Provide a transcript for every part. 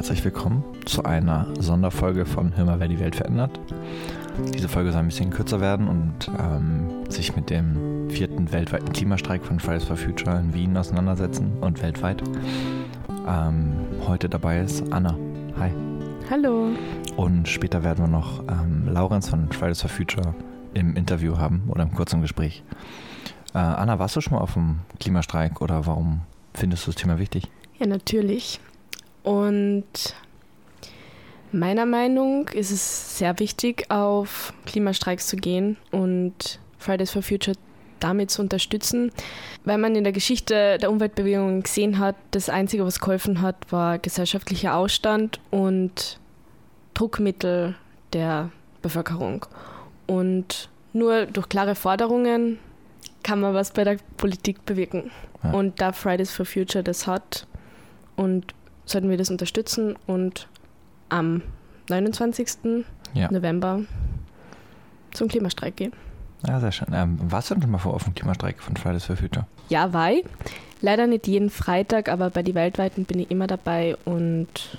herzlich willkommen zu einer Sonderfolge von Hör mal, wer die Welt verändert. Diese Folge soll ein bisschen kürzer werden und ähm, sich mit dem vierten weltweiten Klimastreik von Fridays for Future in Wien auseinandersetzen und weltweit. Ähm, heute dabei ist Anna. Hi. Hallo. Und später werden wir noch ähm, Laurenz von Fridays for Future im Interview haben oder im kurzen Gespräch. Äh, Anna, warst du schon mal auf dem Klimastreik oder warum findest du das Thema wichtig? Ja, natürlich. Und meiner Meinung ist es sehr wichtig, auf Klimastreiks zu gehen und Fridays for Future damit zu unterstützen, weil man in der Geschichte der Umweltbewegung gesehen hat, das Einzige, was geholfen hat, war gesellschaftlicher Ausstand und Druckmittel der Bevölkerung. Und nur durch klare Forderungen kann man was bei der Politik bewirken. Ja. Und da Fridays for Future das hat und sollten wir das unterstützen und am 29. Ja. November zum Klimastreik gehen. Ja, sehr schön. Ähm, warst du denn mal vor auf dem Klimastreik von Fridays for Future? Ja, war ich. Leider nicht jeden Freitag, aber bei den weltweiten bin ich immer dabei und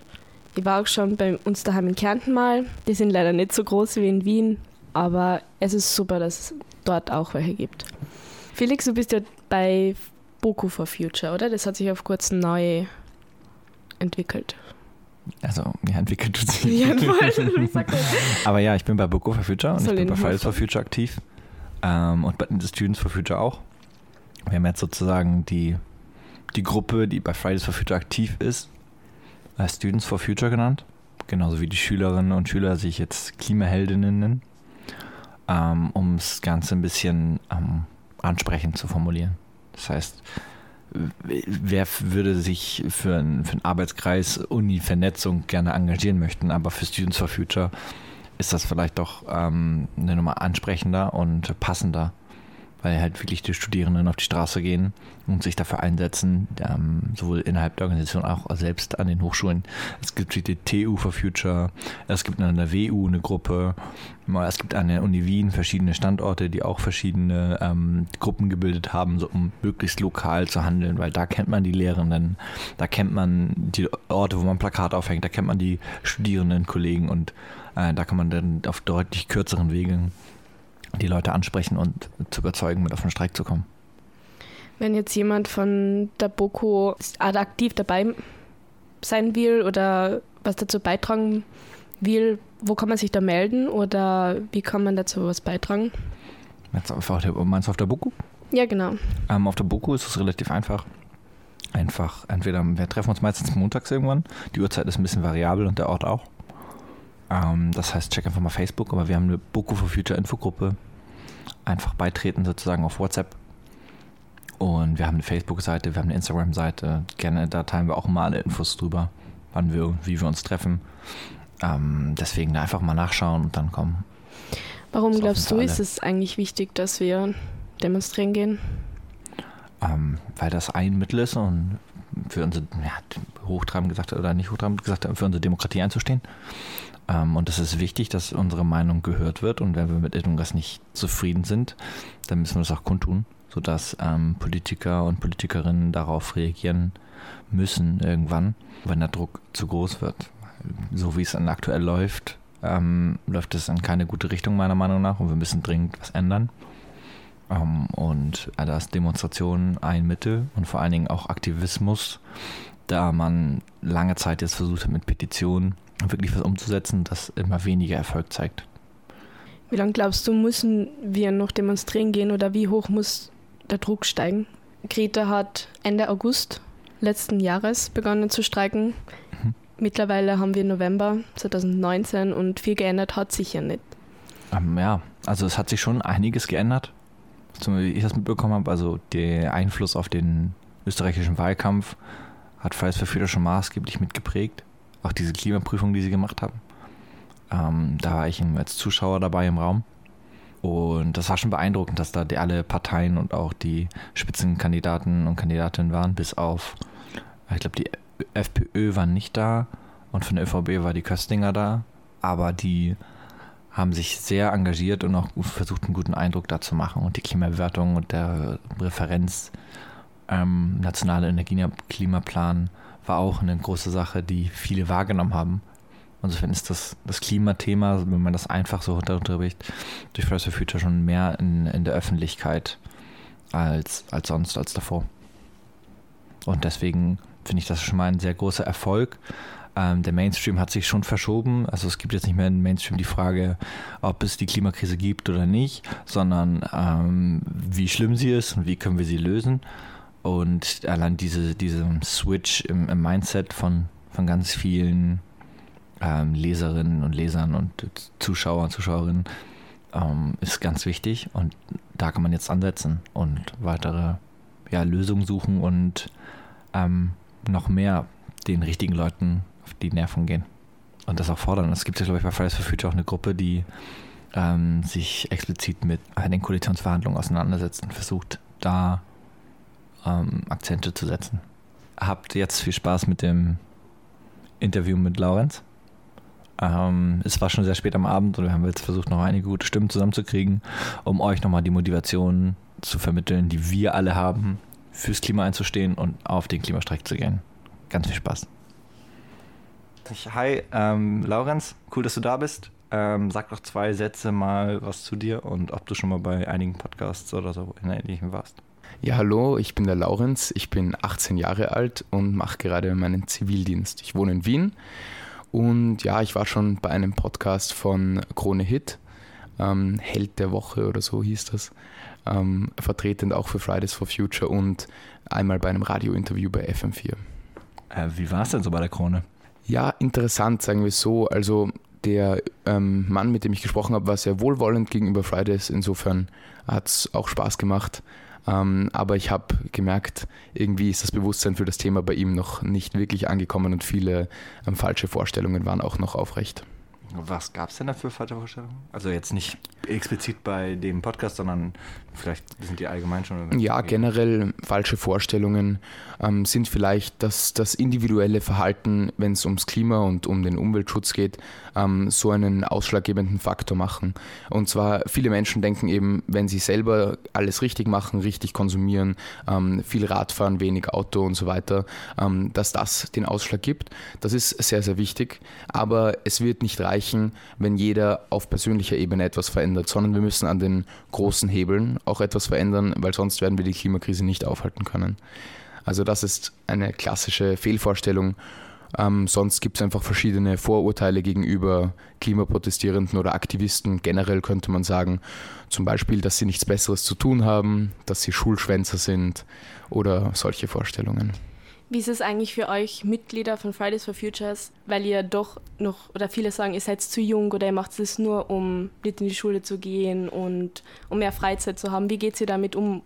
ich war auch schon bei uns daheim in Kärnten mal. Die sind leider nicht so groß wie in Wien, aber es ist super, dass es dort auch welche gibt. Felix, du bist ja bei Boku for Future, oder? Das hat sich auf kurz neu entwickelt. Also, ja, entwickelt tut sich. Ja, Aber ja, ich bin bei Book for Future und Soll ich bin bei Fridays for Future aktiv. Ähm, und bei den Students for Future auch. Wir haben jetzt sozusagen die, die Gruppe, die bei Fridays for Future aktiv ist, äh, Students for Future genannt. Genauso wie die Schülerinnen und Schüler sich jetzt Klimaheldinnen nennen. Ähm, um das Ganze ein bisschen ähm, ansprechend zu formulieren. Das heißt, wer würde sich für, ein, für einen Arbeitskreis Uni-Vernetzung gerne engagieren möchten, aber für Students for Future ist das vielleicht doch ähm, eine Nummer ansprechender und passender weil halt wirklich die Studierenden auf die Straße gehen und sich dafür einsetzen, ähm, sowohl innerhalb der Organisation auch selbst an den Hochschulen. Es gibt die TU for Future, es gibt an der WU eine Gruppe, es gibt an der Uni Wien verschiedene Standorte, die auch verschiedene ähm, Gruppen gebildet haben, so um möglichst lokal zu handeln, weil da kennt man die Lehrenden, da kennt man die Orte, wo man Plakat aufhängt, da kennt man die Studierenden, Kollegen und äh, da kann man dann auf deutlich kürzeren Wegen die Leute ansprechen und zu überzeugen, mit auf den Streik zu kommen. Wenn jetzt jemand von der BOKO aktiv dabei sein will oder was dazu beitragen will, wo kann man sich da melden oder wie kann man dazu was beitragen? Meinst du auf der BOKO? Ja, genau. Ähm, auf der BOKO ist es relativ einfach. Einfach, entweder wir treffen uns meistens montags irgendwann. Die Uhrzeit ist ein bisschen variabel und der Ort auch. Ähm, das heißt, check einfach mal Facebook, aber wir haben eine Boku for Future Infogruppe. Einfach beitreten sozusagen auf WhatsApp. Und wir haben eine Facebook-Seite, wir haben eine Instagram-Seite. Gerne, da teilen wir auch mal alle Infos drüber, wann wir, wie wir uns treffen. Ähm, deswegen einfach mal nachschauen und dann kommen. Warum glaubst du, ist es eigentlich wichtig, dass wir demonstrieren gehen? Ähm, weil das ein Mittel ist und für unsere, ja, hochtrabend gesagt oder nicht hochtrabend gesagt, für unsere Demokratie einzustehen. Ähm, und es ist wichtig, dass unsere Meinung gehört wird. Und wenn wir mit irgendwas nicht zufrieden sind, dann müssen wir das auch kundtun, sodass ähm, Politiker und Politikerinnen darauf reagieren müssen irgendwann, wenn der Druck zu groß wird. So wie es dann aktuell läuft, ähm, läuft es in keine gute Richtung meiner Meinung nach und wir müssen dringend was ändern. Ähm, und da ist Demonstration ein Mittel und vor allen Dingen auch Aktivismus, da man lange Zeit jetzt versucht hat mit Petitionen wirklich was umzusetzen, das immer weniger Erfolg zeigt. Wie lange glaubst du, müssen wir noch demonstrieren gehen oder wie hoch muss der Druck steigen? Greta hat Ende August letzten Jahres begonnen zu streiken. Mhm. Mittlerweile haben wir November 2019 und viel geändert hat sich ja nicht. Ähm, ja, also es hat sich schon einiges geändert. So wie ich das mitbekommen habe, also der Einfluss auf den österreichischen Wahlkampf hat Fridays for Future schon maßgeblich mitgeprägt auch diese Klimaprüfung, die sie gemacht haben. Ähm, da war ich als Zuschauer dabei im Raum. Und das war schon beeindruckend, dass da die, alle Parteien und auch die Spitzenkandidaten und Kandidatinnen waren, bis auf, ich glaube, die FPÖ waren nicht da und von der ÖVB war die Köstinger da. Aber die haben sich sehr engagiert und auch versucht, einen guten Eindruck da zu machen. Und die Klimabewertung und der Referenz ähm, Nationale Energie- Klimaplan war auch eine große Sache, die viele wahrgenommen haben. Insofern ist das, das Klimathema, wenn man das einfach so runterbricht, durch Fridays for Future schon mehr in, in der Öffentlichkeit als, als sonst, als davor. Und deswegen finde ich das schon mal ein sehr großer Erfolg. Ähm, der Mainstream hat sich schon verschoben. Also es gibt jetzt nicht mehr im Mainstream die Frage, ob es die Klimakrise gibt oder nicht, sondern ähm, wie schlimm sie ist und wie können wir sie lösen. Und allein diese, diese Switch im, im Mindset von, von ganz vielen ähm, Leserinnen und Lesern und Zuschauer und Zuschauerinnen ähm, ist ganz wichtig. Und da kann man jetzt ansetzen und weitere ja, Lösungen suchen und ähm, noch mehr den richtigen Leuten auf die Nerven gehen. Und das auch fordern. Es gibt ja, glaube ich, bei Fridays for Future auch eine Gruppe, die ähm, sich explizit mit den Koalitionsverhandlungen auseinandersetzt und versucht, da ähm, Akzente zu setzen. Habt jetzt viel Spaß mit dem Interview mit Laurenz. Ähm, es war schon sehr spät am Abend und wir haben jetzt versucht, noch einige gute Stimmen zusammenzukriegen, um euch nochmal die Motivation zu vermitteln, die wir alle haben, fürs Klima einzustehen und auf den Klimastreik zu gehen. Ganz viel Spaß. Hi, ähm, Laurenz, cool, dass du da bist. Ähm, sag doch zwei Sätze mal was zu dir und ob du schon mal bei einigen Podcasts oder so in ähnlichem warst. Ja, hallo, ich bin der Laurenz, ich bin 18 Jahre alt und mache gerade meinen Zivildienst. Ich wohne in Wien und ja, ich war schon bei einem Podcast von Krone Hit, ähm, Held der Woche oder so hieß das, ähm, vertretend auch für Fridays for Future und einmal bei einem Radiointerview bei FM4. Äh, wie war es denn so bei der Krone? Ja, interessant, sagen wir so. Also der ähm, Mann, mit dem ich gesprochen habe, war sehr wohlwollend gegenüber Fridays. Insofern hat es auch Spaß gemacht. Ähm, aber ich habe gemerkt, irgendwie ist das Bewusstsein für das Thema bei ihm noch nicht wirklich angekommen und viele ähm, falsche Vorstellungen waren auch noch aufrecht. Was gab es denn da für falsche Vorstellungen? Also jetzt nicht explizit bei dem Podcast, sondern vielleicht sind die allgemein schon. Ja, generell falsche Vorstellungen ähm, sind vielleicht, dass das individuelle Verhalten, wenn es ums Klima und um den Umweltschutz geht, ähm, so einen ausschlaggebenden Faktor machen. Und zwar viele Menschen denken eben, wenn sie selber alles richtig machen, richtig konsumieren, ähm, viel Radfahren, wenig Auto und so weiter, ähm, dass das den Ausschlag gibt. Das ist sehr, sehr wichtig. Aber es wird nicht reichen, wenn jeder auf persönlicher Ebene etwas verändert, sondern wir müssen an den großen Hebeln auch etwas verändern, weil sonst werden wir die Klimakrise nicht aufhalten können. Also das ist eine klassische Fehlvorstellung ähm, sonst gibt es einfach verschiedene Vorurteile gegenüber Klimaprotestierenden oder Aktivisten. Generell könnte man sagen, zum Beispiel, dass sie nichts Besseres zu tun haben, dass sie Schulschwänzer sind oder solche Vorstellungen. Wie ist es eigentlich für euch Mitglieder von Fridays for Futures, weil ihr doch noch, oder viele sagen, ihr seid zu jung oder ihr macht es nur, um nicht in die Schule zu gehen und um mehr Freizeit zu haben. Wie geht ihr damit um?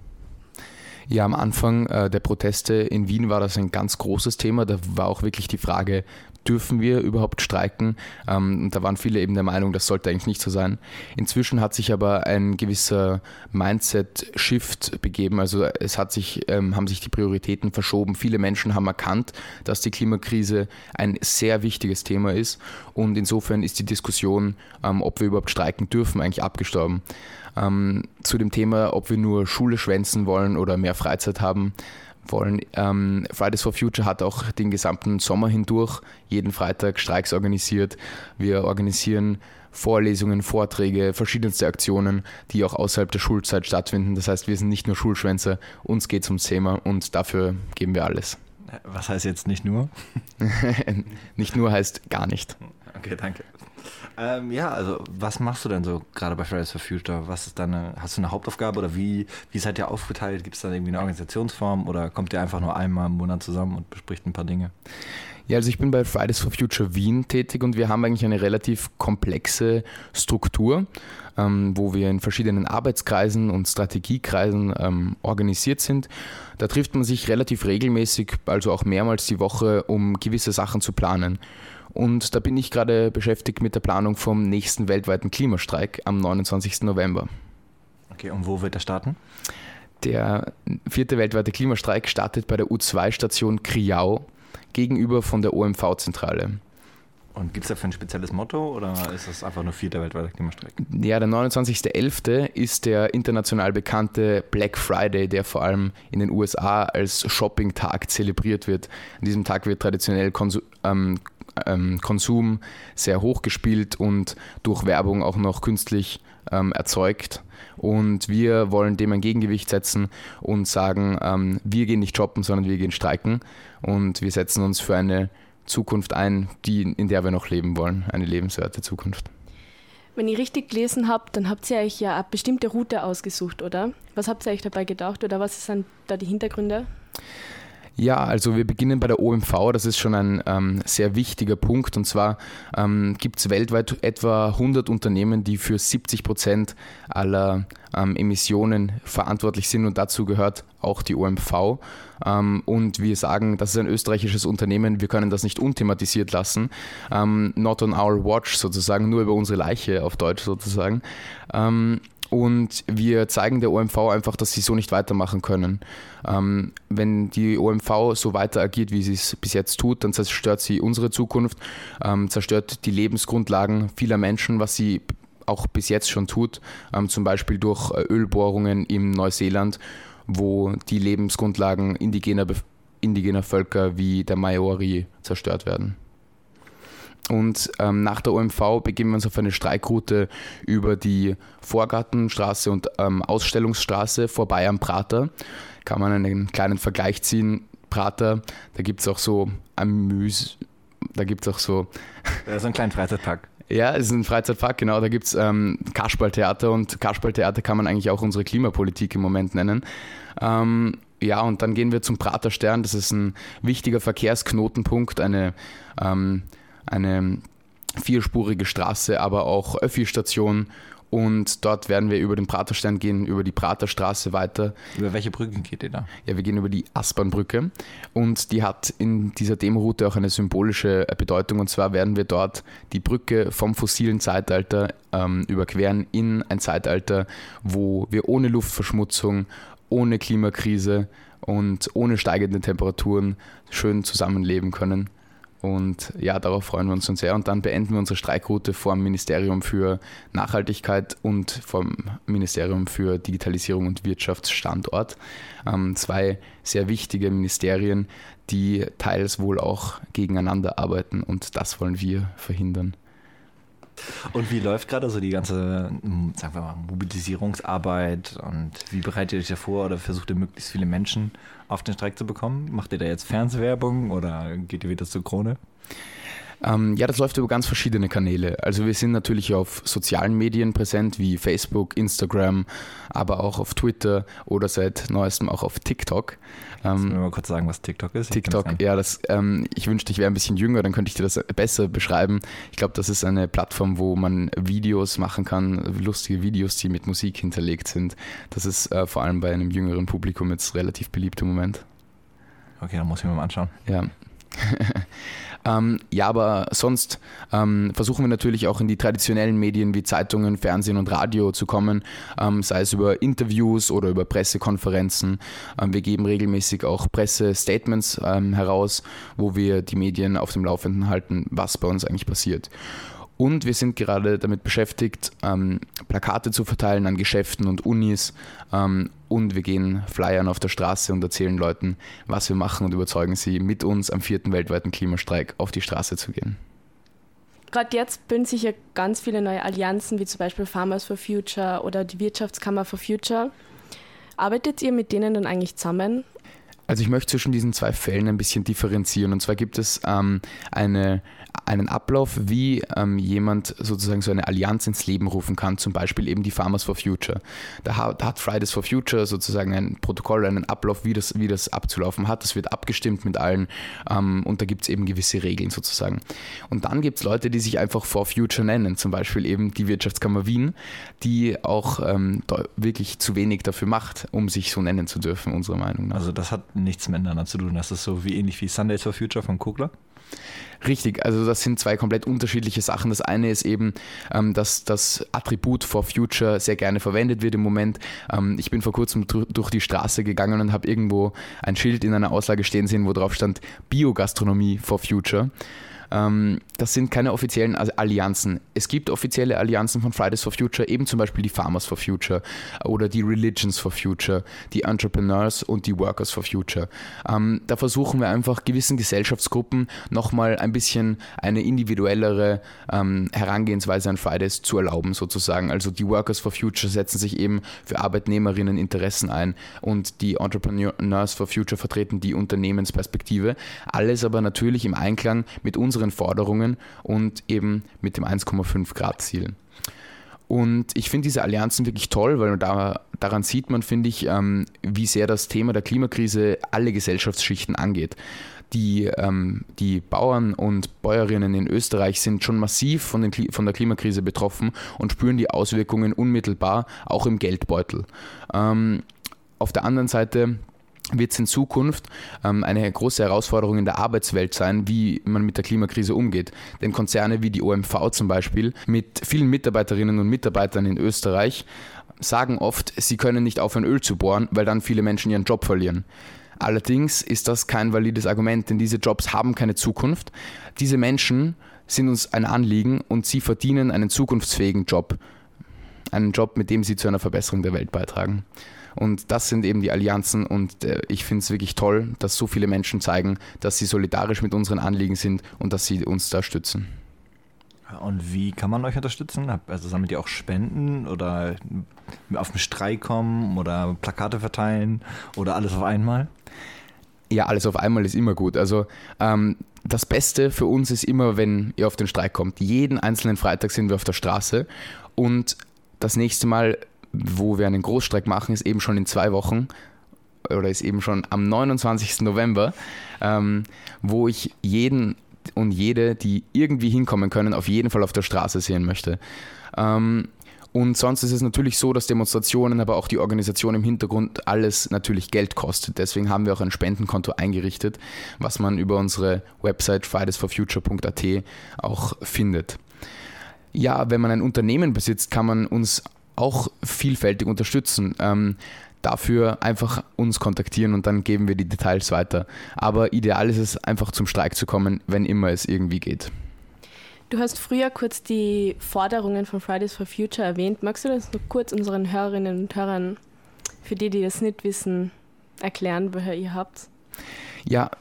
Ja, am Anfang äh, der Proteste in Wien war das ein ganz großes Thema. Da war auch wirklich die Frage, dürfen wir überhaupt streiken? Ähm, da waren viele eben der Meinung, das sollte eigentlich nicht so sein. Inzwischen hat sich aber ein gewisser Mindset-Shift begeben. Also es hat sich, ähm, haben sich die Prioritäten verschoben. Viele Menschen haben erkannt, dass die Klimakrise ein sehr wichtiges Thema ist und insofern ist die Diskussion, ähm, ob wir überhaupt streiken dürfen, eigentlich abgestorben. Ähm, zu dem Thema, ob wir nur Schule schwänzen wollen oder mehr Freizeit haben wollen. Ähm, Fridays for Future hat auch den gesamten Sommer hindurch jeden Freitag Streiks organisiert. Wir organisieren Vorlesungen, Vorträge, verschiedenste Aktionen, die auch außerhalb der Schulzeit stattfinden. Das heißt, wir sind nicht nur Schulschwänze, uns geht es ums Thema und dafür geben wir alles. Was heißt jetzt nicht nur? nicht nur heißt gar nicht. Okay, danke. Ähm, ja, also was machst du denn so gerade bei Fridays for Future? Was ist deine, hast du eine Hauptaufgabe oder wie, wie seid ihr aufgeteilt? Gibt es da irgendwie eine Organisationsform oder kommt ihr einfach nur einmal im Monat zusammen und bespricht ein paar Dinge? Ja, also ich bin bei Fridays for Future Wien tätig und wir haben eigentlich eine relativ komplexe Struktur, ähm, wo wir in verschiedenen Arbeitskreisen und Strategiekreisen ähm, organisiert sind. Da trifft man sich relativ regelmäßig, also auch mehrmals die Woche, um gewisse Sachen zu planen. Und da bin ich gerade beschäftigt mit der Planung vom nächsten weltweiten Klimastreik am 29. November. Okay, und wo wird er starten? Der vierte weltweite Klimastreik startet bei der U2-Station Kriau gegenüber von der OMV-Zentrale. Und gibt es dafür ein spezielles Motto oder ist das einfach nur vierter weltweiter Klimastreik? Ja, der 29.11. ist der international bekannte Black Friday, der vor allem in den USA als Shopping-Tag zelebriert wird. An diesem Tag wird traditionell Konsum, ähm, ähm, Konsum sehr hoch gespielt und durch Werbung auch noch künstlich ähm, erzeugt. Und wir wollen dem ein Gegengewicht setzen und sagen, ähm, wir gehen nicht shoppen, sondern wir gehen streiken. Und wir setzen uns für eine Zukunft ein, die, in der wir noch leben wollen, eine lebenswerte Zukunft. Wenn ich richtig gelesen habe, dann habt ihr euch ja eine bestimmte Route ausgesucht, oder? Was habt ihr euch dabei gedacht oder was sind da die Hintergründe? Ja, also wir beginnen bei der OMV, das ist schon ein ähm, sehr wichtiger Punkt. Und zwar ähm, gibt es weltweit etwa 100 Unternehmen, die für 70 Prozent aller ähm, Emissionen verantwortlich sind und dazu gehört auch die OMV. Ähm, und wir sagen, das ist ein österreichisches Unternehmen, wir können das nicht unthematisiert lassen. Ähm, not on our watch sozusagen, nur über unsere Leiche auf Deutsch sozusagen. Und wir zeigen der OMV einfach, dass sie so nicht weitermachen können. Ähm, wenn die OMV so weiter agiert, wie sie es bis jetzt tut, dann zerstört sie unsere Zukunft, ähm, zerstört die Lebensgrundlagen vieler Menschen, was sie auch bis jetzt schon tut, ähm, zum Beispiel durch äh, Ölbohrungen im Neuseeland, wo die Lebensgrundlagen indigener, indigener Völker wie der Maori zerstört werden. Und ähm, nach der OMV begeben wir uns auf eine Streikroute über die Vorgartenstraße und ähm, Ausstellungsstraße vorbei am Prater. Kann man einen kleinen Vergleich ziehen. Prater, da gibt es auch so Amüs, da gibt es auch so. Das ist ein kleiner Freizeitpark. Ja, es ist ein Freizeitpark, genau. Da gibt es ähm, Kasperltheater und Kasperltheater kann man eigentlich auch unsere Klimapolitik im Moment nennen. Ähm, ja, und dann gehen wir zum Praterstern. Das ist ein wichtiger Verkehrsknotenpunkt, eine ähm, eine vierspurige Straße, aber auch Öffi-Station. Und dort werden wir über den Praterstein gehen, über die Praterstraße weiter. Über welche Brücke geht ihr da? Ja, wir gehen über die Aspernbrücke. Und die hat in dieser Demoroute auch eine symbolische Bedeutung. Und zwar werden wir dort die Brücke vom fossilen Zeitalter ähm, überqueren in ein Zeitalter, wo wir ohne Luftverschmutzung, ohne Klimakrise und ohne steigende Temperaturen schön zusammenleben können. Und ja, darauf freuen wir uns schon sehr. Und dann beenden wir unsere Streikroute vor dem Ministerium für Nachhaltigkeit und vom Ministerium für Digitalisierung und Wirtschaftsstandort. Ähm, zwei sehr wichtige Ministerien, die teils wohl auch gegeneinander arbeiten. Und das wollen wir verhindern. Und wie läuft gerade so die ganze, sagen wir mal, Mobilisierungsarbeit und wie bereitet ihr euch da vor oder versucht ihr möglichst viele Menschen auf den Streik zu bekommen? Macht ihr da jetzt Fernsehwerbung oder geht ihr wieder zur Krone? Ähm, ja, das läuft über ganz verschiedene Kanäle. Also wir sind natürlich auf sozialen Medien präsent, wie Facebook, Instagram, aber auch auf Twitter oder seit neuestem auch auf TikTok. Kannst du mir mal kurz sagen, was TikTok ist? TikTok, ja, das, ähm, ich wünschte, ich wäre ein bisschen jünger, dann könnte ich dir das besser beschreiben. Ich glaube, das ist eine Plattform, wo man Videos machen kann, lustige Videos, die mit Musik hinterlegt sind. Das ist äh, vor allem bei einem jüngeren Publikum jetzt relativ beliebt im Moment. Okay, dann muss ich mir mal anschauen. Ja. Ähm, ja, aber sonst ähm, versuchen wir natürlich auch in die traditionellen Medien wie Zeitungen, Fernsehen und Radio zu kommen, ähm, sei es über Interviews oder über Pressekonferenzen. Ähm, wir geben regelmäßig auch Pressestatements ähm, heraus, wo wir die Medien auf dem Laufenden halten, was bei uns eigentlich passiert. Und wir sind gerade damit beschäftigt, ähm, Plakate zu verteilen an Geschäften und Unis. Ähm, und wir gehen flyern auf der Straße und erzählen Leuten, was wir machen und überzeugen sie, mit uns am vierten weltweiten Klimastreik auf die Straße zu gehen. Gerade jetzt bilden sich ja ganz viele neue Allianzen, wie zum Beispiel Farmers for Future oder die Wirtschaftskammer for Future. Arbeitet ihr mit denen dann eigentlich zusammen? Also ich möchte zwischen diesen zwei Fällen ein bisschen differenzieren. Und zwar gibt es ähm, eine einen Ablauf, wie ähm, jemand sozusagen so eine Allianz ins Leben rufen kann, zum Beispiel eben die Farmers for Future. Da hat, da hat Fridays for Future sozusagen ein Protokoll, einen Ablauf, wie das, wie das abzulaufen hat. Das wird abgestimmt mit allen ähm, und da gibt es eben gewisse Regeln sozusagen. Und dann gibt es Leute, die sich einfach For Future nennen, zum Beispiel eben die Wirtschaftskammer Wien, die auch ähm, wirklich zu wenig dafür macht, um sich so nennen zu dürfen, unserer Meinung nach. Also das hat nichts miteinander zu tun. Das ist so wie ähnlich wie Sundays for Future von Kugler? Richtig, also das sind zwei komplett unterschiedliche Sachen. Das eine ist eben, ähm, dass das Attribut for Future sehr gerne verwendet wird im Moment. Ähm, ich bin vor kurzem durch die Straße gegangen und habe irgendwo ein Schild in einer Auslage stehen sehen, wo drauf stand Biogastronomie for Future. Ähm, das sind keine offiziellen Allianzen. Es gibt offizielle Allianzen von Fridays for Future, eben zum Beispiel die Farmers for Future oder die Religions for Future, die Entrepreneurs und die Workers for Future. Ähm, da versuchen wir einfach gewissen Gesellschaftsgruppen nochmal ein bisschen eine individuellere ähm, Herangehensweise an Fridays zu erlauben, sozusagen. Also die Workers for Future setzen sich eben für Arbeitnehmerinnen Interessen ein und die Entrepreneurs for Future vertreten die Unternehmensperspektive. Alles aber natürlich im Einklang mit unseren Forderungen und eben mit dem 1,5 Grad Ziel. Und ich finde diese Allianzen wirklich toll, weil da, daran sieht man, finde ich, ähm, wie sehr das Thema der Klimakrise alle Gesellschaftsschichten angeht. Die, ähm, die Bauern und Bäuerinnen in Österreich sind schon massiv von, den, von der Klimakrise betroffen und spüren die Auswirkungen unmittelbar, auch im Geldbeutel. Ähm, auf der anderen Seite wird es in Zukunft ähm, eine große Herausforderung in der Arbeitswelt sein, wie man mit der Klimakrise umgeht. Denn Konzerne wie die OMV zum Beispiel mit vielen Mitarbeiterinnen und Mitarbeitern in Österreich sagen oft, sie können nicht aufhören, Öl zu bohren, weil dann viele Menschen ihren Job verlieren. Allerdings ist das kein valides Argument, denn diese Jobs haben keine Zukunft. Diese Menschen sind uns ein Anliegen und sie verdienen einen zukunftsfähigen Job. Einen Job, mit dem sie zu einer Verbesserung der Welt beitragen. Und das sind eben die Allianzen und äh, ich finde es wirklich toll, dass so viele Menschen zeigen, dass sie solidarisch mit unseren Anliegen sind und dass sie uns da stützen. Und wie kann man euch unterstützen? Also sammelt ihr auch Spenden oder auf den Streik kommen oder Plakate verteilen oder alles auf einmal? Ja, alles auf einmal ist immer gut. Also ähm, das Beste für uns ist immer, wenn ihr auf den Streik kommt. Jeden einzelnen Freitag sind wir auf der Straße und das nächste Mal wo wir einen Großstreik machen, ist eben schon in zwei Wochen oder ist eben schon am 29. November, ähm, wo ich jeden und jede, die irgendwie hinkommen können, auf jeden Fall auf der Straße sehen möchte. Ähm, und sonst ist es natürlich so, dass Demonstrationen, aber auch die Organisation im Hintergrund alles natürlich Geld kostet. Deswegen haben wir auch ein Spendenkonto eingerichtet, was man über unsere Website fridaysforfuture.at auch findet. Ja, wenn man ein Unternehmen besitzt, kann man uns auch vielfältig unterstützen. Ähm, dafür einfach uns kontaktieren und dann geben wir die Details weiter. Aber ideal ist es einfach zum Streik zu kommen, wenn immer es irgendwie geht. Du hast früher kurz die Forderungen von Fridays for Future erwähnt. Magst du das noch kurz unseren Hörerinnen und Hörern, für die, die das nicht wissen, erklären, woher ihr habt? Ja,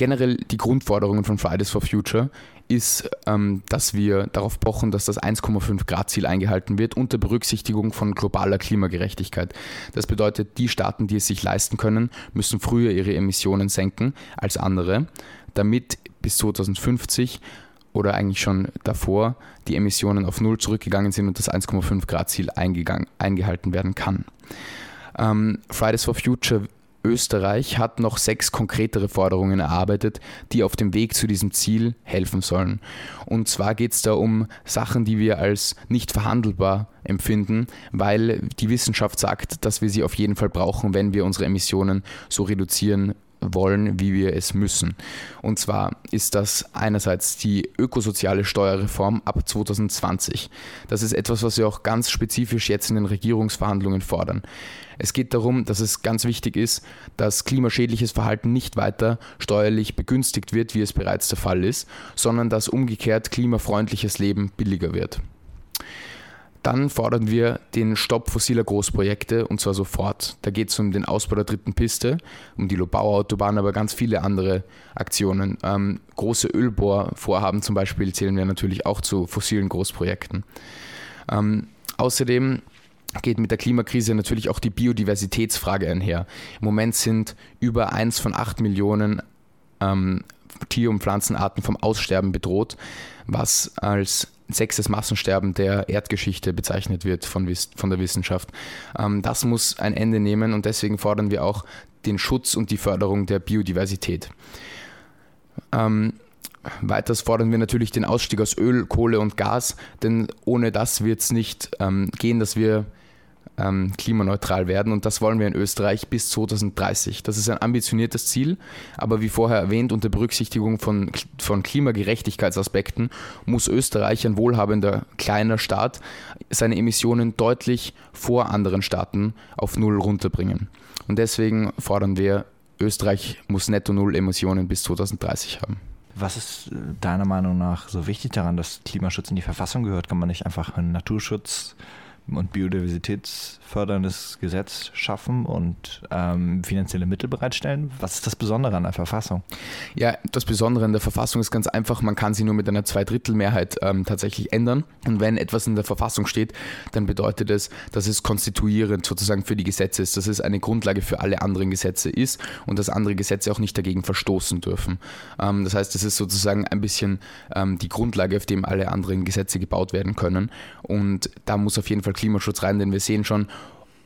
generell die Grundforderungen von Fridays for Future ist, ähm, dass wir darauf pochen, dass das 1,5 Grad Ziel eingehalten wird unter Berücksichtigung von globaler Klimagerechtigkeit. Das bedeutet, die Staaten, die es sich leisten können, müssen früher ihre Emissionen senken als andere, damit bis 2050 oder eigentlich schon davor die Emissionen auf Null zurückgegangen sind und das 1,5 Grad Ziel eingehalten werden kann. Ähm, Fridays for Future Österreich hat noch sechs konkretere Forderungen erarbeitet, die auf dem Weg zu diesem Ziel helfen sollen. Und zwar geht es da um Sachen, die wir als nicht verhandelbar empfinden, weil die Wissenschaft sagt, dass wir sie auf jeden Fall brauchen, wenn wir unsere Emissionen so reduzieren wollen, wie wir es müssen. Und zwar ist das einerseits die ökosoziale Steuerreform ab 2020. Das ist etwas, was wir auch ganz spezifisch jetzt in den Regierungsverhandlungen fordern. Es geht darum, dass es ganz wichtig ist, dass klimaschädliches Verhalten nicht weiter steuerlich begünstigt wird, wie es bereits der Fall ist, sondern dass umgekehrt klimafreundliches Leben billiger wird. Dann fordern wir den Stopp fossiler Großprojekte und zwar sofort. Da geht es um den Ausbau der dritten Piste, um die Lobauautobahn, aber ganz viele andere Aktionen. Ähm, große Ölbohrvorhaben zum Beispiel zählen wir natürlich auch zu fossilen Großprojekten. Ähm, außerdem geht mit der Klimakrise natürlich auch die Biodiversitätsfrage einher. Im Moment sind über eins von acht Millionen ähm, Tier- und Pflanzenarten vom Aussterben bedroht, was als sechstes Massensterben der Erdgeschichte bezeichnet wird von, von der Wissenschaft. Ähm, das muss ein Ende nehmen und deswegen fordern wir auch den Schutz und die Förderung der Biodiversität. Ähm, Weiters fordern wir natürlich den Ausstieg aus Öl, Kohle und Gas, denn ohne das wird es nicht ähm, gehen, dass wir ähm, klimaneutral werden und das wollen wir in Österreich bis 2030. Das ist ein ambitioniertes Ziel, aber wie vorher erwähnt, unter Berücksichtigung von, von Klimagerechtigkeitsaspekten muss Österreich, ein wohlhabender kleiner Staat, seine Emissionen deutlich vor anderen Staaten auf Null runterbringen. Und deswegen fordern wir, Österreich muss netto Null Emissionen bis 2030 haben. Was ist deiner Meinung nach so wichtig daran, dass Klimaschutz in die Verfassung gehört? Kann man nicht einfach einen Naturschutz und biodiversitätsförderndes Gesetz schaffen und ähm, finanzielle Mittel bereitstellen. Was ist das Besondere an der Verfassung? Ja, das Besondere an der Verfassung ist ganz einfach, man kann sie nur mit einer Zweidrittelmehrheit ähm, tatsächlich ändern. Und wenn etwas in der Verfassung steht, dann bedeutet es, dass es konstituierend sozusagen für die Gesetze ist, dass es eine Grundlage für alle anderen Gesetze ist und dass andere Gesetze auch nicht dagegen verstoßen dürfen. Ähm, das heißt, es ist sozusagen ein bisschen ähm, die Grundlage, auf dem alle anderen Gesetze gebaut werden können. Und da muss auf jeden Fall Klimaschutz rein, denn wir sehen schon,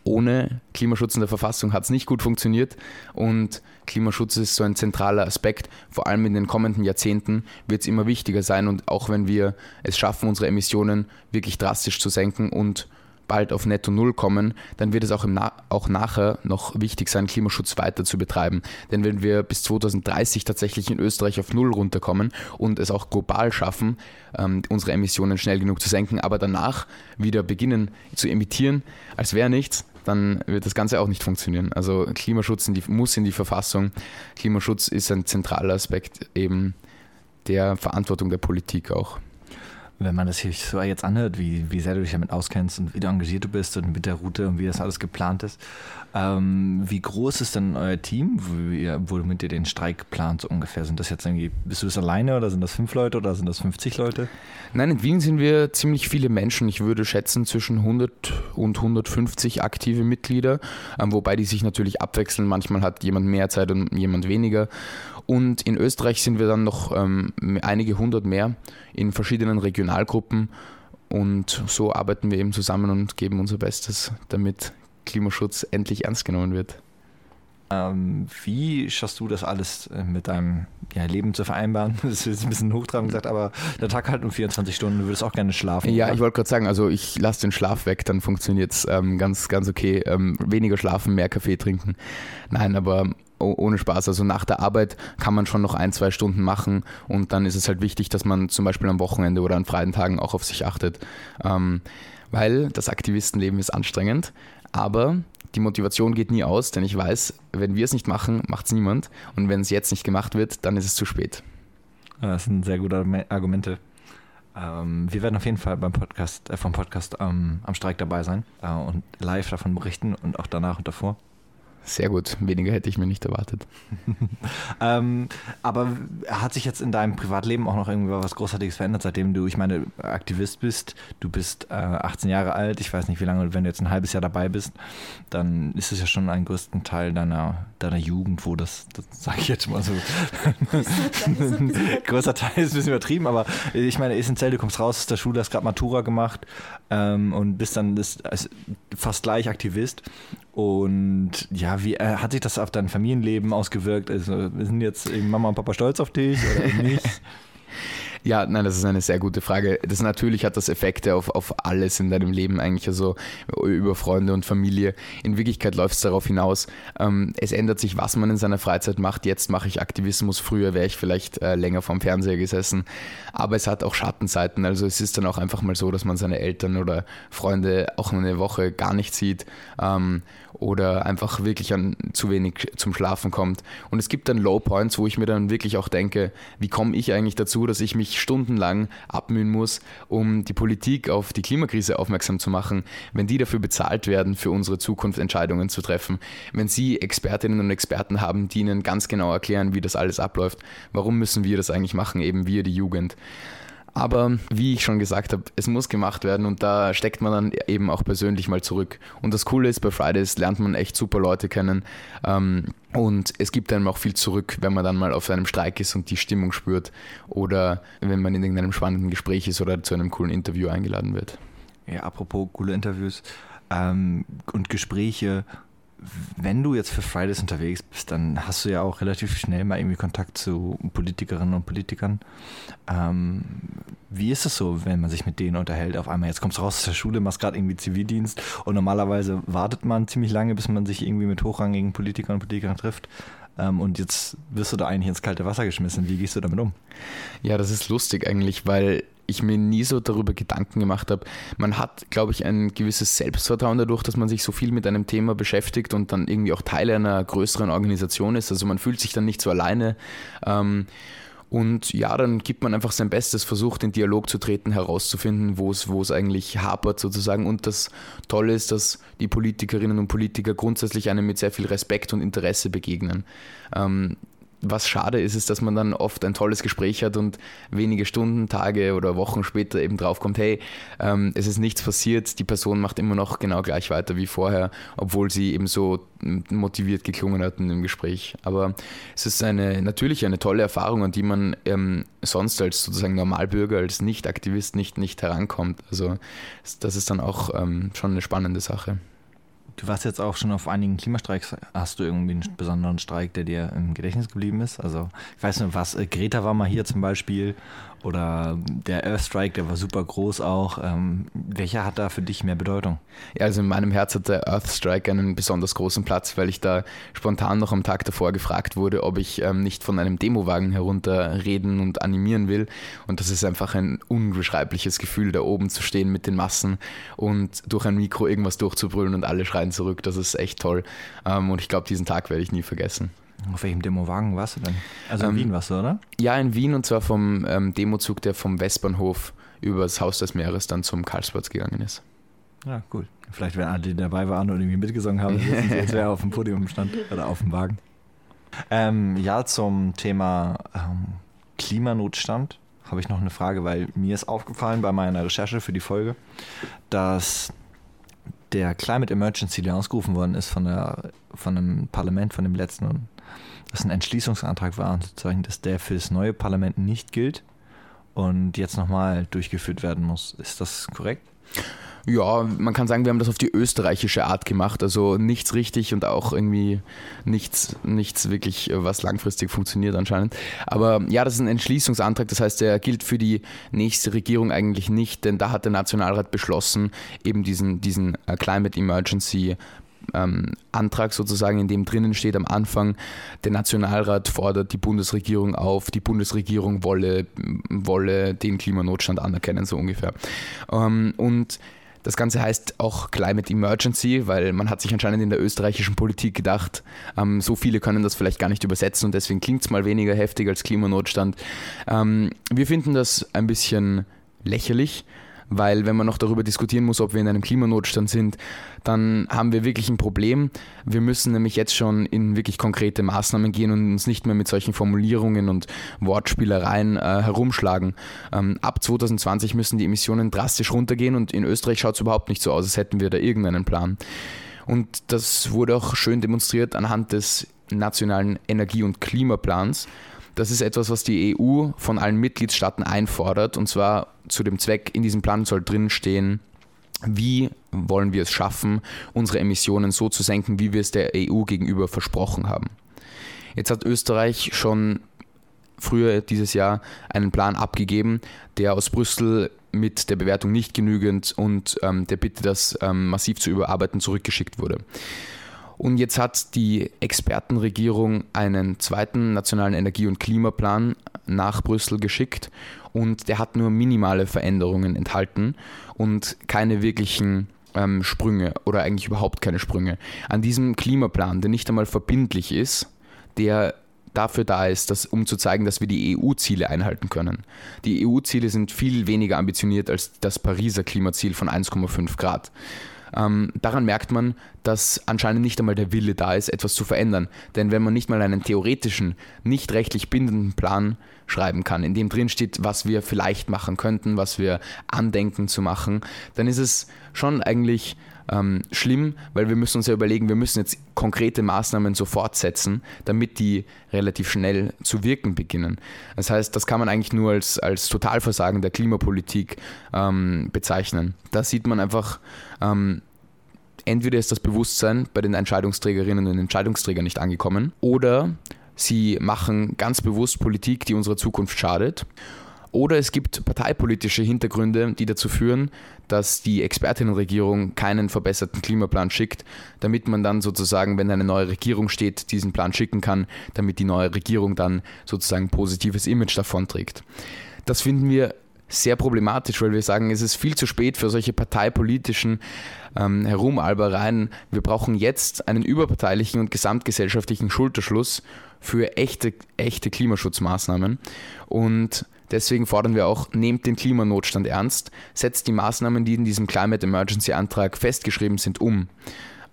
ohne Klimaschutz in der Verfassung hat es nicht gut funktioniert und Klimaschutz ist so ein zentraler Aspekt. Vor allem in den kommenden Jahrzehnten wird es immer wichtiger sein und auch wenn wir es schaffen, unsere Emissionen wirklich drastisch zu senken und bald auf Netto Null kommen, dann wird es auch, im Na auch nachher noch wichtig sein, Klimaschutz weiter zu betreiben. Denn wenn wir bis 2030 tatsächlich in Österreich auf Null runterkommen und es auch global schaffen, ähm, unsere Emissionen schnell genug zu senken, aber danach wieder beginnen zu emittieren, als wäre nichts, dann wird das Ganze auch nicht funktionieren. Also Klimaschutz in die, muss in die Verfassung. Klimaschutz ist ein zentraler Aspekt eben der Verantwortung der Politik auch wenn man das hier so jetzt anhört, wie, wie sehr du dich damit auskennst und wie du engagiert du bist und mit der Route und wie das alles geplant ist, ähm, wie groß ist denn euer Team, womit ihr den Streik plant so ungefähr? Sind das jetzt irgendwie, bist du das alleine oder sind das fünf Leute oder sind das 50 Leute? Nein, in Wien sind wir ziemlich viele Menschen. Ich würde schätzen zwischen 100 und 150 aktive Mitglieder, ähm, wobei die sich natürlich abwechseln. Manchmal hat jemand mehr Zeit und jemand weniger. Und in Österreich sind wir dann noch ähm, einige hundert mehr in verschiedenen Regionalgruppen. Und so arbeiten wir eben zusammen und geben unser Bestes, damit Klimaschutz endlich ernst genommen wird. Ähm, wie schaffst du das alles äh, mit deinem ja, Leben zu vereinbaren? Das ist ein bisschen hochtrabend gesagt, aber der Tag halt um 24 Stunden, du würdest auch gerne schlafen. Ja, oder? ich wollte gerade sagen, also ich lasse den Schlaf weg, dann funktioniert es ähm, ganz, ganz okay. Ähm, weniger schlafen, mehr Kaffee trinken. Nein, aber ohne Spaß. Also nach der Arbeit kann man schon noch ein, zwei Stunden machen und dann ist es halt wichtig, dass man zum Beispiel am Wochenende oder an freien Tagen auch auf sich achtet. Ähm, weil das Aktivistenleben ist anstrengend, aber die Motivation geht nie aus, denn ich weiß, wenn wir es nicht machen, macht es niemand. Und wenn es jetzt nicht gemacht wird, dann ist es zu spät. Das sind sehr gute Argumente. Ähm, wir werden auf jeden Fall beim Podcast, äh, vom Podcast ähm, am Streik dabei sein äh, und live davon berichten und auch danach und davor. Sehr gut, weniger hätte ich mir nicht erwartet. ähm, aber hat sich jetzt in deinem Privatleben auch noch irgendwie was Großartiges verändert, seitdem du, ich meine, Aktivist bist? Du bist äh, 18 Jahre alt, ich weiß nicht wie lange, wenn du jetzt ein halbes Jahr dabei bist, dann ist es ja schon ein größten Teil deiner, deiner Jugend, wo das, das sage ich jetzt mal so. Größer Teil ist ein bisschen übertrieben, aber ich meine, essentiell, du kommst raus aus der Schule, hast gerade Matura gemacht ähm, und bist dann ist, ist fast gleich Aktivist und ja, wie äh, hat sich das auf dein Familienleben ausgewirkt? Also sind jetzt Mama und Papa stolz auf dich oder nicht? Ja, nein, das ist eine sehr gute Frage. Das natürlich hat das Effekte auf, auf alles in deinem Leben eigentlich, also über Freunde und Familie. In Wirklichkeit läuft es darauf hinaus, ähm, es ändert sich, was man in seiner Freizeit macht. Jetzt mache ich Aktivismus, früher wäre ich vielleicht äh, länger vorm Fernseher gesessen. Aber es hat auch Schattenseiten. Also es ist dann auch einfach mal so, dass man seine Eltern oder Freunde auch eine Woche gar nicht sieht. Ähm, oder einfach wirklich an zu wenig zum Schlafen kommt. Und es gibt dann Low Points, wo ich mir dann wirklich auch denke, wie komme ich eigentlich dazu, dass ich mich stundenlang abmühen muss, um die Politik auf die Klimakrise aufmerksam zu machen, wenn die dafür bezahlt werden, für unsere Zukunft Entscheidungen zu treffen, wenn sie Expertinnen und Experten haben, die ihnen ganz genau erklären, wie das alles abläuft, warum müssen wir das eigentlich machen, eben wir, die Jugend. Aber wie ich schon gesagt habe, es muss gemacht werden und da steckt man dann eben auch persönlich mal zurück. Und das Coole ist, bei Fridays lernt man echt super Leute kennen ähm, und es gibt einem auch viel zurück, wenn man dann mal auf einem Streik ist und die Stimmung spürt oder wenn man in irgendeinem spannenden Gespräch ist oder zu einem coolen Interview eingeladen wird. Ja, apropos coole Interviews ähm, und Gespräche wenn du jetzt für Fridays unterwegs bist, dann hast du ja auch relativ schnell mal irgendwie Kontakt zu Politikerinnen und Politikern. Ähm, wie ist es so, wenn man sich mit denen unterhält? Auf einmal, jetzt kommst du raus aus der Schule, machst gerade irgendwie Zivildienst und normalerweise wartet man ziemlich lange, bis man sich irgendwie mit hochrangigen Politikern und Politikern trifft. Ähm, und jetzt wirst du da eigentlich ins kalte Wasser geschmissen. Wie gehst du damit um? Ja, das ist lustig eigentlich, weil ich mir nie so darüber Gedanken gemacht habe. Man hat, glaube ich, ein gewisses Selbstvertrauen dadurch, dass man sich so viel mit einem Thema beschäftigt und dann irgendwie auch Teil einer größeren Organisation ist. Also man fühlt sich dann nicht so alleine. Ähm, Und ja, dann gibt man einfach sein Bestes, versucht in Dialog zu treten, herauszufinden, wo es, wo es eigentlich hapert sozusagen. Und das Tolle ist, dass die Politikerinnen und Politiker grundsätzlich einem mit sehr viel Respekt und Interesse begegnen. Was schade ist, ist, dass man dann oft ein tolles Gespräch hat und wenige Stunden, Tage oder Wochen später eben draufkommt, hey, ähm, es ist nichts passiert, die Person macht immer noch genau gleich weiter wie vorher, obwohl sie eben so motiviert geklungen hat in dem Gespräch. Aber es ist eine natürlich eine tolle Erfahrung, an die man ähm, sonst als sozusagen Normalbürger, als Nicht-Aktivist nicht, nicht herankommt. Also das ist dann auch ähm, schon eine spannende Sache. Du warst jetzt auch schon auf einigen Klimastreiks. Hast du irgendwie einen besonderen Streik, der dir im Gedächtnis geblieben ist? Also, ich weiß nicht, was, äh, Greta war mal hier zum Beispiel oder der Earth Strike, der war super groß auch. Ähm, welcher hat da für dich mehr Bedeutung? Ja, also in meinem Herz hat der Earth Strike einen besonders großen Platz, weil ich da spontan noch am Tag davor gefragt wurde, ob ich ähm, nicht von einem Demowagen herunterreden und animieren will. Und das ist einfach ein unbeschreibliches Gefühl, da oben zu stehen mit den Massen und durch ein Mikro irgendwas durchzubrüllen und alle schreien zurück. Das ist echt toll. Ähm, und ich glaube, diesen Tag werde ich nie vergessen. Auf welchem Demowagen warst du denn? Also in ähm, Wien warst du, oder? Ja, in Wien und zwar vom ähm, Demozug, der vom Westbahnhof über das Haus des Meeres dann zum Karlsplatz gegangen ist. Ja, cool. Vielleicht, wenn alle, die dabei waren und irgendwie mitgesungen haben, wissen sie jetzt, wer auf dem Podium stand oder auf dem Wagen. Ähm, ja, zum Thema ähm, Klimanotstand habe ich noch eine Frage, weil mir ist aufgefallen bei meiner Recherche für die Folge, dass der Climate Emergency, der ausgerufen worden ist von, der, von dem Parlament, von dem letzten das ein Entschließungsantrag war, sozusagen, dass der für das neue Parlament nicht gilt und jetzt nochmal durchgeführt werden muss. Ist das korrekt? Ja, man kann sagen, wir haben das auf die österreichische Art gemacht. Also nichts richtig und auch irgendwie nichts, nichts wirklich, was langfristig funktioniert anscheinend. Aber ja, das ist ein Entschließungsantrag. Das heißt, der gilt für die nächste Regierung eigentlich nicht, denn da hat der Nationalrat beschlossen, eben diesen, diesen äh, Climate Emergency ähm, Antrag sozusagen, in dem drinnen steht am Anfang, der Nationalrat fordert die Bundesregierung auf, die Bundesregierung wolle, wolle den Klimanotstand anerkennen, so ungefähr. Ähm, und das Ganze heißt auch Climate Emergency, weil man hat sich anscheinend in der österreichischen Politik gedacht, ähm, so viele können das vielleicht gar nicht übersetzen und deswegen klingt es mal weniger heftig als Klimanotstand. Ähm, wir finden das ein bisschen lächerlich, weil wenn man noch darüber diskutieren muss, ob wir in einem Klimanotstand sind, dann haben wir wirklich ein Problem. Wir müssen nämlich jetzt schon in wirklich konkrete Maßnahmen gehen und uns nicht mehr mit solchen Formulierungen und Wortspielereien äh, herumschlagen. Ähm, ab 2020 müssen die Emissionen drastisch runtergehen und in Österreich schaut es überhaupt nicht so aus, als hätten wir da irgendeinen Plan. Und das wurde auch schön demonstriert anhand des nationalen Energie- und Klimaplans. Das ist etwas, was die EU von allen Mitgliedstaaten einfordert. Und zwar zu dem Zweck, in diesem Plan soll drinstehen, wie wollen wir es schaffen, unsere Emissionen so zu senken, wie wir es der EU gegenüber versprochen haben. Jetzt hat Österreich schon früher dieses Jahr einen Plan abgegeben, der aus Brüssel mit der Bewertung nicht genügend und ähm, der Bitte, das ähm, massiv zu überarbeiten, zurückgeschickt wurde. Und jetzt hat die Expertenregierung einen zweiten nationalen Energie- und Klimaplan nach Brüssel geschickt und der hat nur minimale Veränderungen enthalten und keine wirklichen ähm, Sprünge oder eigentlich überhaupt keine Sprünge. An diesem Klimaplan, der nicht einmal verbindlich ist, der dafür da ist, dass, um zu zeigen, dass wir die EU-Ziele einhalten können. Die EU-Ziele sind viel weniger ambitioniert als das Pariser Klimaziel von 1,5 Grad. Ähm, daran merkt man, dass anscheinend nicht einmal der Wille da ist, etwas zu verändern. Denn wenn man nicht mal einen theoretischen, nicht rechtlich bindenden Plan schreiben kann, in dem drin steht, was wir vielleicht machen könnten, was wir andenken zu machen, dann ist es schon eigentlich ähm, schlimm, weil wir müssen uns ja überlegen, wir müssen jetzt konkrete Maßnahmen sofort setzen, damit die relativ schnell zu wirken beginnen. Das heißt, das kann man eigentlich nur als, als Totalversagen der Klimapolitik ähm, bezeichnen. Da sieht man einfach, ähm, entweder ist das Bewusstsein bei den Entscheidungsträgerinnen und Entscheidungsträgern nicht angekommen oder sie machen ganz bewusst Politik, die unserer Zukunft schadet oder es gibt parteipolitische Hintergründe, die dazu führen, dass die Expertinnenregierung keinen verbesserten Klimaplan schickt, damit man dann sozusagen, wenn eine neue Regierung steht, diesen Plan schicken kann, damit die neue Regierung dann sozusagen positives Image davonträgt. Das finden wir sehr problematisch, weil wir sagen, es ist viel zu spät für solche parteipolitischen ähm, Herumalbereien. Wir brauchen jetzt einen überparteilichen und gesamtgesellschaftlichen Schulterschluss für echte, echte Klimaschutzmaßnahmen. Und deswegen fordern wir auch, nehmt den Klimanotstand ernst, setzt die Maßnahmen, die in diesem Climate Emergency Antrag festgeschrieben sind, um.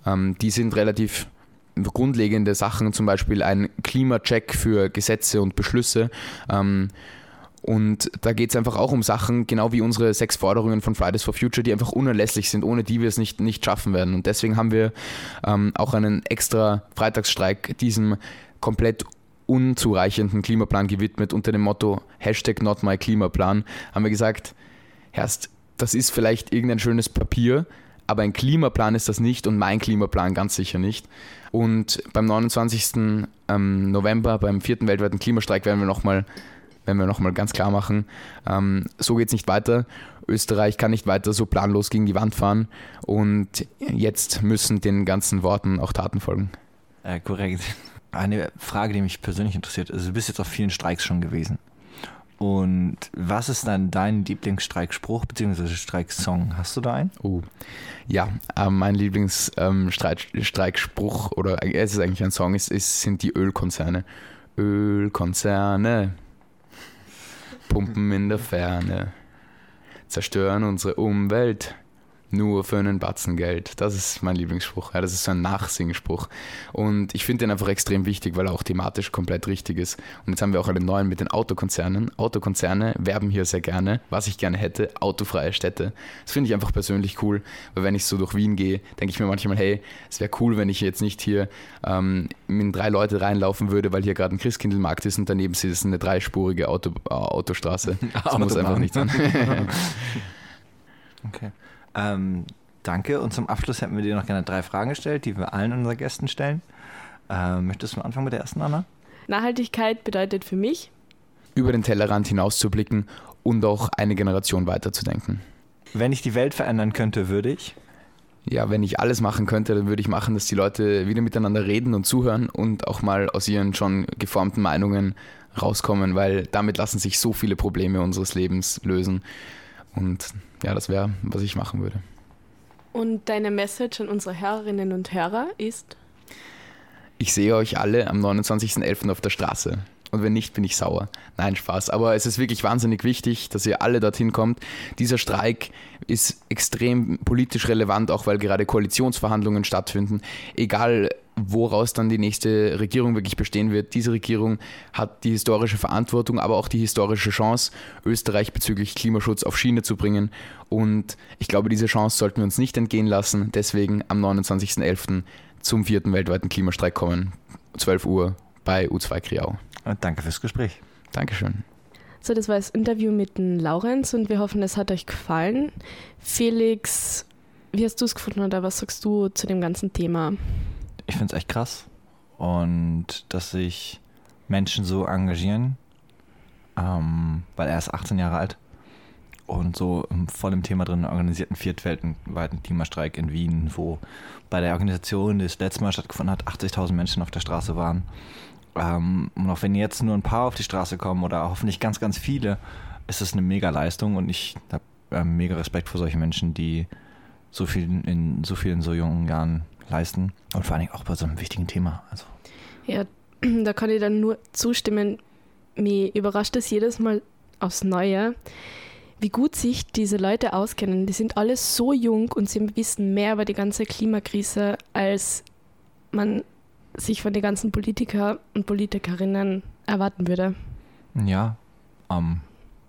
Ähm, die sind relativ grundlegende Sachen, zum Beispiel ein Klimacheck für Gesetze und Beschlüsse. Ähm, und da geht es einfach auch um Sachen, genau wie unsere sechs Forderungen von Fridays for Future, die einfach unerlässlich sind, ohne die wir es nicht, nicht schaffen werden. Und deswegen haben wir ähm, auch einen extra Freitagsstreik diesem komplett unzureichenden Klimaplan gewidmet unter dem Motto Hashtag not my Klimaplan. Haben wir gesagt, Herst, das ist vielleicht irgendein schönes Papier, aber ein Klimaplan ist das nicht und mein Klimaplan ganz sicher nicht. Und beim 29. Ähm, November, beim vierten weltweiten Klimastreik, werden wir nochmal wenn ganz klar machen, ähm, so geht es nicht weiter. Österreich kann nicht weiter so planlos gegen die Wand fahren und jetzt müssen den ganzen Worten auch Taten folgen. Äh, korrekt. Eine Frage, die mich persönlich interessiert, also du bist jetzt auf vielen Streiks schon gewesen. Und was ist dann dein Lieblingsstreikspruch bzw. Streiksong? Hast du da einen? Oh, ja, äh, mein Lieblingsstreikspruch ähm, oder äh, es ist eigentlich ein Song, ist, ist, sind die Ölkonzerne. Ölkonzerne, pumpen in der Ferne, zerstören unsere Umwelt nur für einen Batzen Geld. Das ist mein Lieblingsspruch. Ja, das ist so ein Nachsingspruch. Und ich finde den einfach extrem wichtig, weil er auch thematisch komplett richtig ist. Und jetzt haben wir auch einen neuen mit den Autokonzernen. Autokonzerne werben hier sehr gerne, was ich gerne hätte, autofreie Städte. Das finde ich einfach persönlich cool, weil wenn ich so durch Wien gehe, denke ich mir manchmal, hey, es wäre cool, wenn ich jetzt nicht hier ähm, in drei Leute reinlaufen würde, weil hier gerade ein Christkindlmarkt ist und daneben ist eine dreispurige Auto, äh, Autostraße. Das muss einfach nicht sein. okay. Ähm, danke. Und zum Abschluss hätten wir dir noch gerne drei Fragen gestellt, die wir allen unseren Gästen stellen. Ähm, möchtest du anfangen mit der ersten, Anna? Nachhaltigkeit bedeutet für mich, über den Tellerrand hinauszublicken und auch eine Generation weiterzudenken. Wenn ich die Welt verändern könnte, würde ich? Ja, wenn ich alles machen könnte, dann würde ich machen, dass die Leute wieder miteinander reden und zuhören und auch mal aus ihren schon geformten Meinungen rauskommen, weil damit lassen sich so viele Probleme unseres Lebens lösen. Und ja, das wäre, was ich machen würde. Und deine Message an unsere Hörerinnen und Hörer ist? Ich sehe euch alle am 29.11. auf der Straße. Und wenn nicht, bin ich sauer. Nein, Spaß. Aber es ist wirklich wahnsinnig wichtig, dass ihr alle dorthin kommt. Dieser Streik ist extrem politisch relevant, auch weil gerade Koalitionsverhandlungen stattfinden. Egal, woraus dann die nächste Regierung wirklich bestehen wird. Diese Regierung hat die historische Verantwortung, aber auch die historische Chance, Österreich bezüglich Klimaschutz auf Schiene zu bringen. Und ich glaube, diese Chance sollten wir uns nicht entgehen lassen. Deswegen am 29.11. zum vierten weltweiten Klimastreik kommen. 12 Uhr bei U2 Kriau. Danke fürs Gespräch. Dankeschön. So, das war das Interview mit dem Laurenz und wir hoffen, es hat euch gefallen. Felix, wie hast du es gefunden oder was sagst du zu dem ganzen Thema? Ich finde es echt krass. Und dass sich Menschen so engagieren, ähm, weil er ist 18 Jahre alt und so voll im Thema drin organisierten viertweltweiten Klimastreik in Wien, wo bei der Organisation, die das letzte Mal stattgefunden hat, 80.000 Menschen auf der Straße waren. Ähm, und auch wenn jetzt nur ein paar auf die Straße kommen oder hoffentlich ganz, ganz viele, ist es eine mega Leistung und ich habe äh, mega Respekt vor solchen Menschen, die so viel in so vielen so jungen Jahren leisten und vor allen Dingen auch bei so einem wichtigen Thema. Also. Ja, da kann ich dann nur zustimmen. Mir überrascht es jedes Mal aufs Neue, wie gut sich diese Leute auskennen. Die sind alle so jung und sie wissen mehr über die ganze Klimakrise, als man sich von den ganzen Politiker und Politikerinnen erwarten würde. Ja, ähm,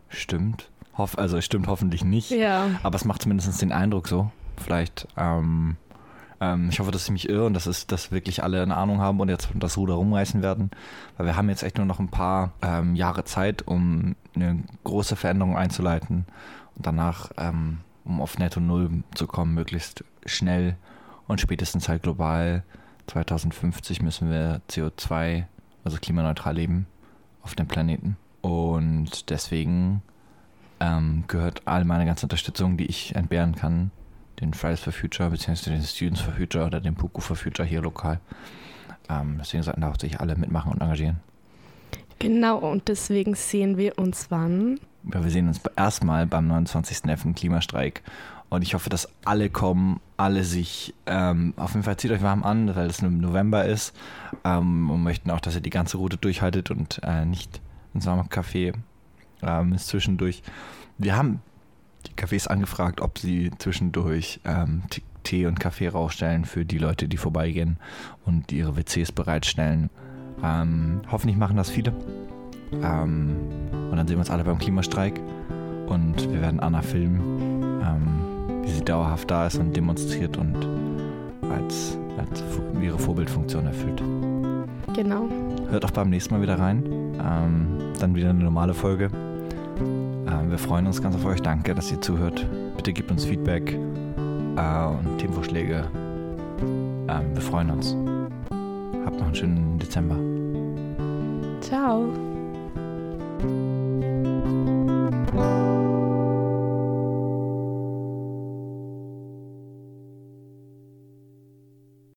stimmt. Hoff, also es stimmt hoffentlich nicht. Ja. Aber es macht zumindest den Eindruck so. Vielleicht, ähm, ähm, ich hoffe, dass ich mich irre und dass, es, dass wirklich alle eine Ahnung haben und jetzt das Ruder rumreißen werden. Weil wir haben jetzt echt nur noch ein paar ähm, Jahre Zeit, um eine große Veränderung einzuleiten und danach, ähm, um auf Netto Null zu kommen, möglichst schnell und spätestens halt global 2050 müssen wir CO2, also klimaneutral leben auf dem Planeten. Und deswegen ähm, gehört all meine ganze Unterstützung, die ich entbehren kann, den Fridays for Future, beziehungsweise den Students for Future oder den Puku for Future hier lokal. Ähm, deswegen sollten da auch sich alle mitmachen und engagieren. Genau, und deswegen sehen wir uns wann? wir sehen uns erstmal beim 29. Klimastreik. Und ich hoffe, dass alle kommen, alle sich, ähm, auf jeden Fall zieht euch warm an, weil es im November ist. Ähm, und möchten auch, dass ihr die ganze Route durchhaltet und äh, nicht ins warme Café ähm, ist zwischendurch. Wir haben die Cafés angefragt, ob sie zwischendurch ähm, Tee und Kaffee rausstellen für die Leute, die vorbeigehen und ihre WCs bereitstellen. Ähm, hoffentlich machen das viele. Ähm, und dann sehen wir uns alle beim Klimastreik. Und wir werden Anna filmen, ähm, wie sie dauerhaft da ist und demonstriert und als, als ihre Vorbildfunktion erfüllt. Genau. Hört auch beim nächsten Mal wieder rein. Ähm, dann wieder eine normale Folge. Ähm, wir freuen uns ganz auf euch. Danke, dass ihr zuhört. Bitte gebt uns Feedback äh, und Themenvorschläge. Ähm, wir freuen uns. Habt noch einen schönen Dezember. Ciao.